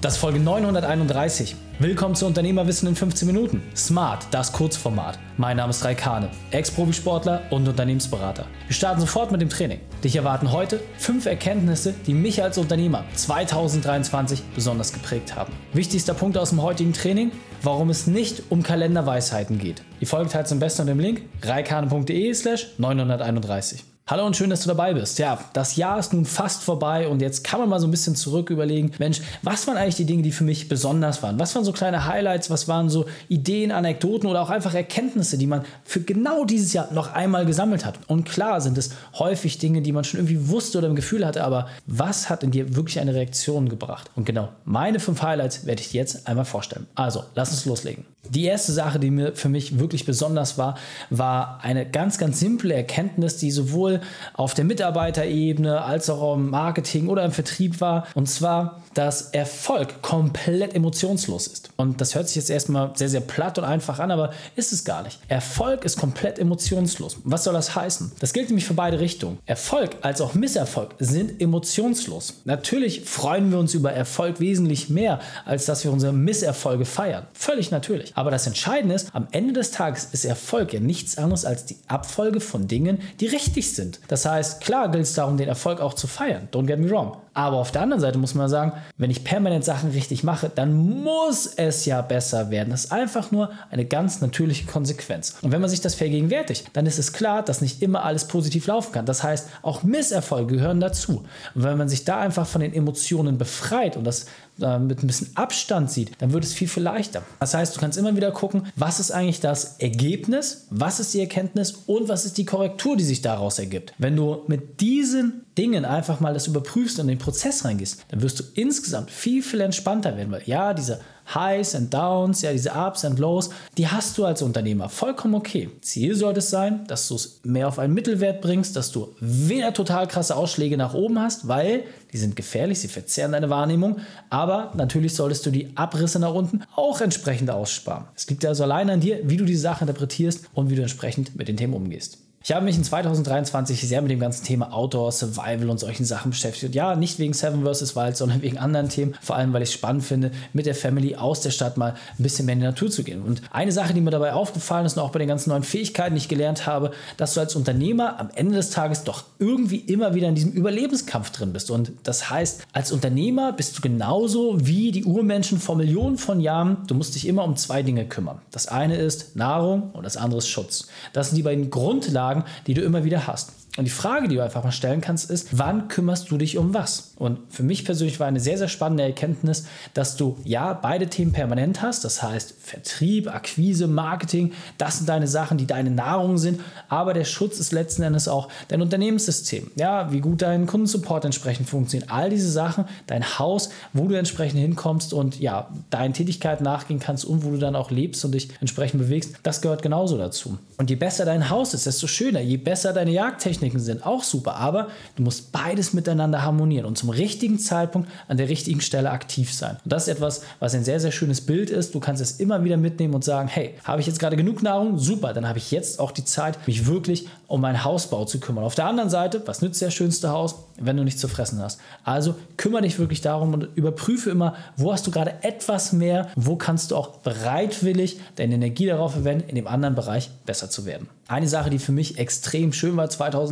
Das ist Folge 931. Willkommen zu Unternehmerwissen in 15 Minuten. Smart, das Kurzformat. Mein Name ist Raikane, Ex-Profisportler und Unternehmensberater. Wir starten sofort mit dem Training. Dich erwarten heute fünf Erkenntnisse, die mich als Unternehmer 2023 besonders geprägt haben. Wichtigster Punkt aus dem heutigen Training, warum es nicht um Kalenderweisheiten geht. Die Folge teilt zum besten unter dem Link reikane.de slash 931. Hallo und schön, dass du dabei bist. Ja, das Jahr ist nun fast vorbei und jetzt kann man mal so ein bisschen zurück überlegen, Mensch, was waren eigentlich die Dinge, die für mich besonders waren? Was waren so kleine Highlights? Was waren so Ideen, Anekdoten oder auch einfach Erkenntnisse, die man für genau dieses Jahr noch einmal gesammelt hat? Und klar sind es häufig Dinge, die man schon irgendwie wusste oder im Gefühl hatte, aber was hat in dir wirklich eine Reaktion gebracht? Und genau meine fünf Highlights werde ich dir jetzt einmal vorstellen. Also, lass uns loslegen. Die erste Sache, die mir für mich wirklich besonders war, war eine ganz, ganz simple Erkenntnis, die sowohl auf der Mitarbeiterebene als auch im Marketing oder im Vertrieb war. Und zwar, dass Erfolg komplett emotionslos ist. Und das hört sich jetzt erstmal sehr, sehr platt und einfach an, aber ist es gar nicht. Erfolg ist komplett emotionslos. Was soll das heißen? Das gilt nämlich für beide Richtungen. Erfolg als auch Misserfolg sind emotionslos. Natürlich freuen wir uns über Erfolg wesentlich mehr, als dass wir unsere Misserfolge feiern. Völlig natürlich. Aber das Entscheidende ist, am Ende des Tages ist Erfolg ja nichts anderes als die Abfolge von Dingen, die richtig sind. Das heißt, klar gilt es darum, den Erfolg auch zu feiern. Don't get me wrong. Aber auf der anderen Seite muss man sagen, wenn ich permanent Sachen richtig mache, dann muss es ja besser werden. Das ist einfach nur eine ganz natürliche Konsequenz. Und wenn man sich das vergegenwärtigt, dann ist es klar, dass nicht immer alles positiv laufen kann. Das heißt, auch Misserfolge gehören dazu. Und wenn man sich da einfach von den Emotionen befreit und das äh, mit ein bisschen Abstand sieht, dann wird es viel, viel leichter. Das heißt, du kannst immer wieder gucken, was ist eigentlich das Ergebnis, was ist die Erkenntnis und was ist die Korrektur, die sich daraus ergibt. Wenn du mit diesen Dingen einfach mal das überprüfst und in den Prozess reingehst, dann wirst du insgesamt viel, viel entspannter werden. Weil ja, diese Highs and Downs, ja, diese Ups and Lows, die hast du als Unternehmer vollkommen okay. Ziel sollte es sein, dass du es mehr auf einen Mittelwert bringst, dass du weder total krasse Ausschläge nach oben hast, weil die sind gefährlich, sie verzerren deine Wahrnehmung, aber natürlich solltest du die Abrisse nach unten auch entsprechend aussparen. Es liegt also allein an dir, wie du die Sache interpretierst und wie du entsprechend mit den Themen umgehst. Ich habe mich in 2023 sehr mit dem ganzen Thema Outdoor, Survival und solchen Sachen beschäftigt. Ja, nicht wegen Seven vs. Wild, sondern wegen anderen Themen. Vor allem, weil ich es spannend finde, mit der Family aus der Stadt mal ein bisschen mehr in die Natur zu gehen. Und eine Sache, die mir dabei aufgefallen ist und auch bei den ganzen neuen Fähigkeiten, die ich gelernt habe, dass du als Unternehmer am Ende des Tages doch irgendwie immer wieder in diesem Überlebenskampf drin bist. Und das heißt, als Unternehmer bist du genauso wie die Urmenschen vor Millionen von Jahren. Du musst dich immer um zwei Dinge kümmern. Das eine ist Nahrung und das andere ist Schutz. Das sind die beiden Grundlagen Fragen, die du immer wieder hast. Und die Frage, die du einfach mal stellen kannst, ist, wann kümmerst du dich um was? Und für mich persönlich war eine sehr, sehr spannende Erkenntnis, dass du ja beide Themen permanent hast. Das heißt, Vertrieb, Akquise, Marketing, das sind deine Sachen, die deine Nahrung sind. Aber der Schutz ist letzten Endes auch dein Unternehmenssystem. Ja, wie gut dein Kundensupport entsprechend funktioniert. All diese Sachen, dein Haus, wo du entsprechend hinkommst und ja, deinen Tätigkeiten nachgehen kannst und wo du dann auch lebst und dich entsprechend bewegst, das gehört genauso dazu. Und je besser dein Haus ist, desto schöner. Je besser deine Jagdtechnik Techniken sind auch super, aber du musst beides miteinander harmonieren und zum richtigen Zeitpunkt an der richtigen Stelle aktiv sein. Und das ist etwas, was ein sehr, sehr schönes Bild ist. Du kannst es immer wieder mitnehmen und sagen, hey, habe ich jetzt gerade genug Nahrung? Super, dann habe ich jetzt auch die Zeit, mich wirklich um meinen Hausbau zu kümmern. Auf der anderen Seite, was nützt das schönste Haus, wenn du nichts zu fressen hast? Also kümmere dich wirklich darum und überprüfe immer, wo hast du gerade etwas mehr, wo kannst du auch bereitwillig deine Energie darauf verwenden, in dem anderen Bereich besser zu werden. Eine Sache, die für mich extrem schön war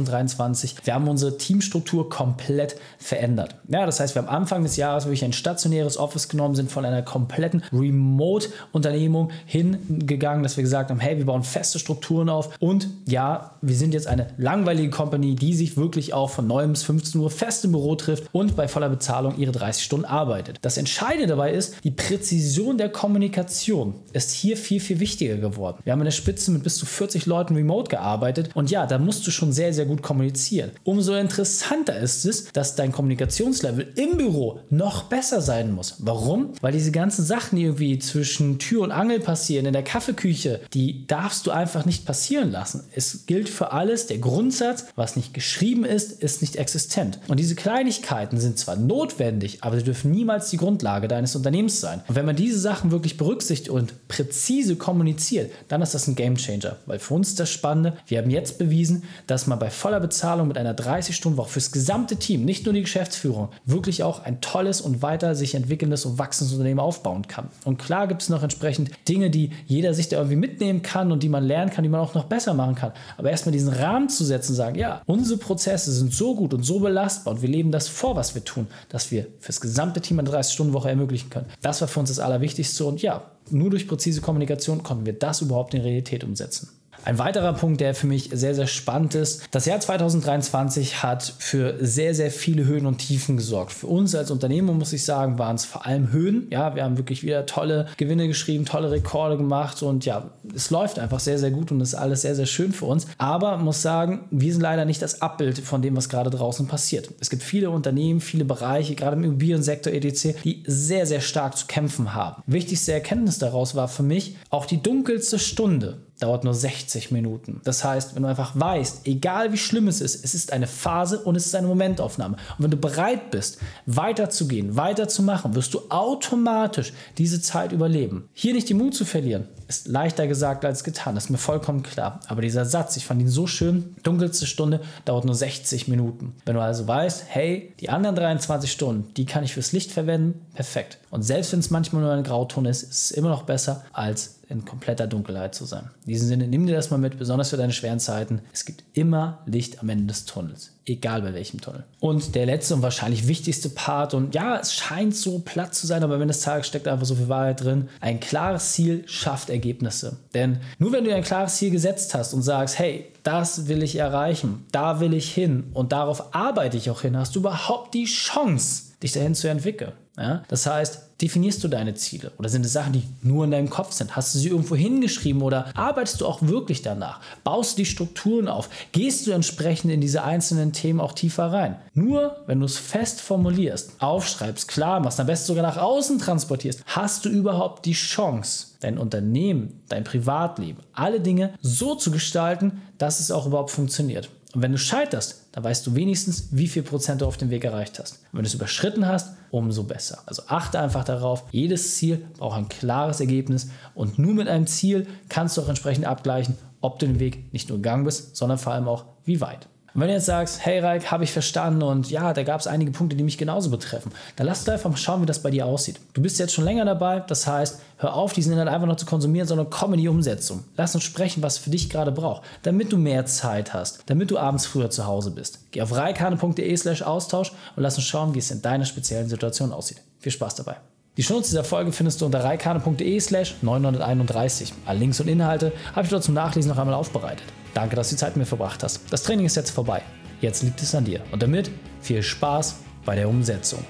2023, wir haben unsere Teamstruktur komplett verändert. Ja, das heißt, wir haben Anfang des Jahres wirklich ein stationäres Office genommen, sind von einer kompletten Remote-Unternehmung hingegangen, dass wir gesagt haben, hey, wir bauen feste Strukturen auf und ja, wir sind jetzt eine langweilige Company, die sich wirklich auch von 9 bis 15 Uhr fest im Büro trifft und bei voller Bezahlung ihre 30 Stunden arbeitet. Das Entscheidende dabei ist, die Präzision der Kommunikation ist hier viel, viel wichtiger geworden. Wir haben in der Spitze mit bis zu 40 Leuten remote gearbeitet und ja, da musst du schon sehr, sehr gut kommunizieren. Umso interessanter ist es, dass dein Kommunikationslevel im Büro noch besser sein muss. Warum? Weil diese ganzen Sachen, die irgendwie zwischen Tür und Angel passieren, in der Kaffeeküche, die darfst du einfach nicht passieren lassen. Es gilt für alles, der Grundsatz, was nicht geschrieben ist, ist nicht existent. Und diese Kleinigkeiten sind zwar notwendig, aber sie dürfen niemals die Grundlage deines Unternehmens sein. Und wenn man diese Sachen wirklich berücksichtigt und präzise kommuniziert, dann ist das ein Gamechanger. Weil für uns das Spannende. Wir haben jetzt bewiesen, dass man bei voller Bezahlung mit einer 30-Stunden-Woche fürs gesamte Team, nicht nur die Geschäftsführung, wirklich auch ein tolles und weiter sich entwickelndes und wachsendes Unternehmen aufbauen kann. Und klar gibt es noch entsprechend Dinge, die jeder sich da irgendwie mitnehmen kann und die man lernen kann, die man auch noch besser machen kann. Aber erstmal diesen Rahmen zu setzen und sagen, ja, unsere Prozesse sind so gut und so belastbar und wir leben das vor, was wir tun, dass wir fürs gesamte Team eine 30-Stunden-Woche ermöglichen können. Das war für uns das Allerwichtigste und ja, nur durch präzise Kommunikation konnten wir das überhaupt in Realität umsetzen. Ein weiterer Punkt, der für mich sehr, sehr spannend ist, das Jahr 2023 hat für sehr, sehr viele Höhen und Tiefen gesorgt. Für uns als Unternehmen, muss ich sagen, waren es vor allem Höhen. Ja, wir haben wirklich wieder tolle Gewinne geschrieben, tolle Rekorde gemacht und ja, es läuft einfach sehr, sehr gut und ist alles sehr, sehr schön für uns. Aber muss sagen, wir sind leider nicht das Abbild von dem, was gerade draußen passiert. Es gibt viele Unternehmen, viele Bereiche, gerade im Immobiliensektor etc., die sehr, sehr stark zu kämpfen haben. Wichtigste Erkenntnis daraus war für mich auch die dunkelste Stunde dauert nur 60 Minuten. Das heißt, wenn du einfach weißt, egal wie schlimm es ist, es ist eine Phase und es ist eine Momentaufnahme. Und wenn du bereit bist, weiterzugehen, weiterzumachen, wirst du automatisch diese Zeit überleben. Hier nicht den Mut zu verlieren, ist leichter gesagt als getan, das ist mir vollkommen klar. Aber dieser Satz, ich fand ihn so schön, dunkelste Stunde dauert nur 60 Minuten. Wenn du also weißt, hey, die anderen 23 Stunden, die kann ich fürs Licht verwenden, perfekt. Und selbst wenn es manchmal nur ein Grauton ist, ist es immer noch besser, als in kompletter Dunkelheit zu sein. In diesem Sinne, nimm dir das mal mit, besonders für deine schweren Zeiten. Es gibt immer Licht am Ende des Tunnels, egal bei welchem Tunnel. Und der letzte und wahrscheinlich wichtigste Part, und ja, es scheint so platt zu sein, aber wenn es Tag steckt einfach so viel Wahrheit drin. Ein klares Ziel schafft Ergebnisse. Denn nur wenn du ein klares Ziel gesetzt hast und sagst, hey, das will ich erreichen, da will ich hin und darauf arbeite ich auch hin, hast du überhaupt die Chance, dich dahin zu entwickeln. Ja? Das heißt, definierst du deine Ziele oder sind es Sachen, die nur in deinem Kopf sind? Hast du sie irgendwo hingeschrieben oder arbeitest du auch wirklich danach? Baust du die Strukturen auf? Gehst du entsprechend in diese einzelnen Themen auch tiefer rein? Nur wenn du es fest formulierst, aufschreibst, klar machst, am besten sogar nach außen transportierst, hast du überhaupt die Chance, dein Unternehmen, dein Privatleben, alle Dinge so zu gestalten, dass es auch überhaupt funktioniert. Und wenn du scheiterst, dann weißt du wenigstens, wie viel Prozent du auf dem Weg erreicht hast. Und wenn du es überschritten hast, umso besser. Also achte einfach darauf, jedes Ziel braucht ein klares Ergebnis und nur mit einem Ziel kannst du auch entsprechend abgleichen, ob du den Weg nicht nur gegangen bist, sondern vor allem auch, wie weit. Und wenn du jetzt sagst, hey Reik, habe ich verstanden und ja, da gab es einige Punkte, die mich genauso betreffen, dann lass uns einfach mal schauen, wie das bei dir aussieht. Du bist jetzt schon länger dabei, das heißt, hör auf, diesen Inhalt einfach noch zu konsumieren, sondern komm in die Umsetzung. Lass uns sprechen, was für dich gerade braucht, damit du mehr Zeit hast, damit du abends früher zu Hause bist. Geh auf reikane.de slash Austausch und lass uns schauen, wie es in deiner speziellen Situation aussieht. Viel Spaß dabei. Die Shownotes dieser Folge findest du unter reikane.de slash 931. Alle Links und Inhalte habe ich dort zum Nachlesen noch einmal aufbereitet. Danke, dass du die Zeit mit mir verbracht hast. Das Training ist jetzt vorbei. Jetzt liegt es an dir. Und damit viel Spaß bei der Umsetzung.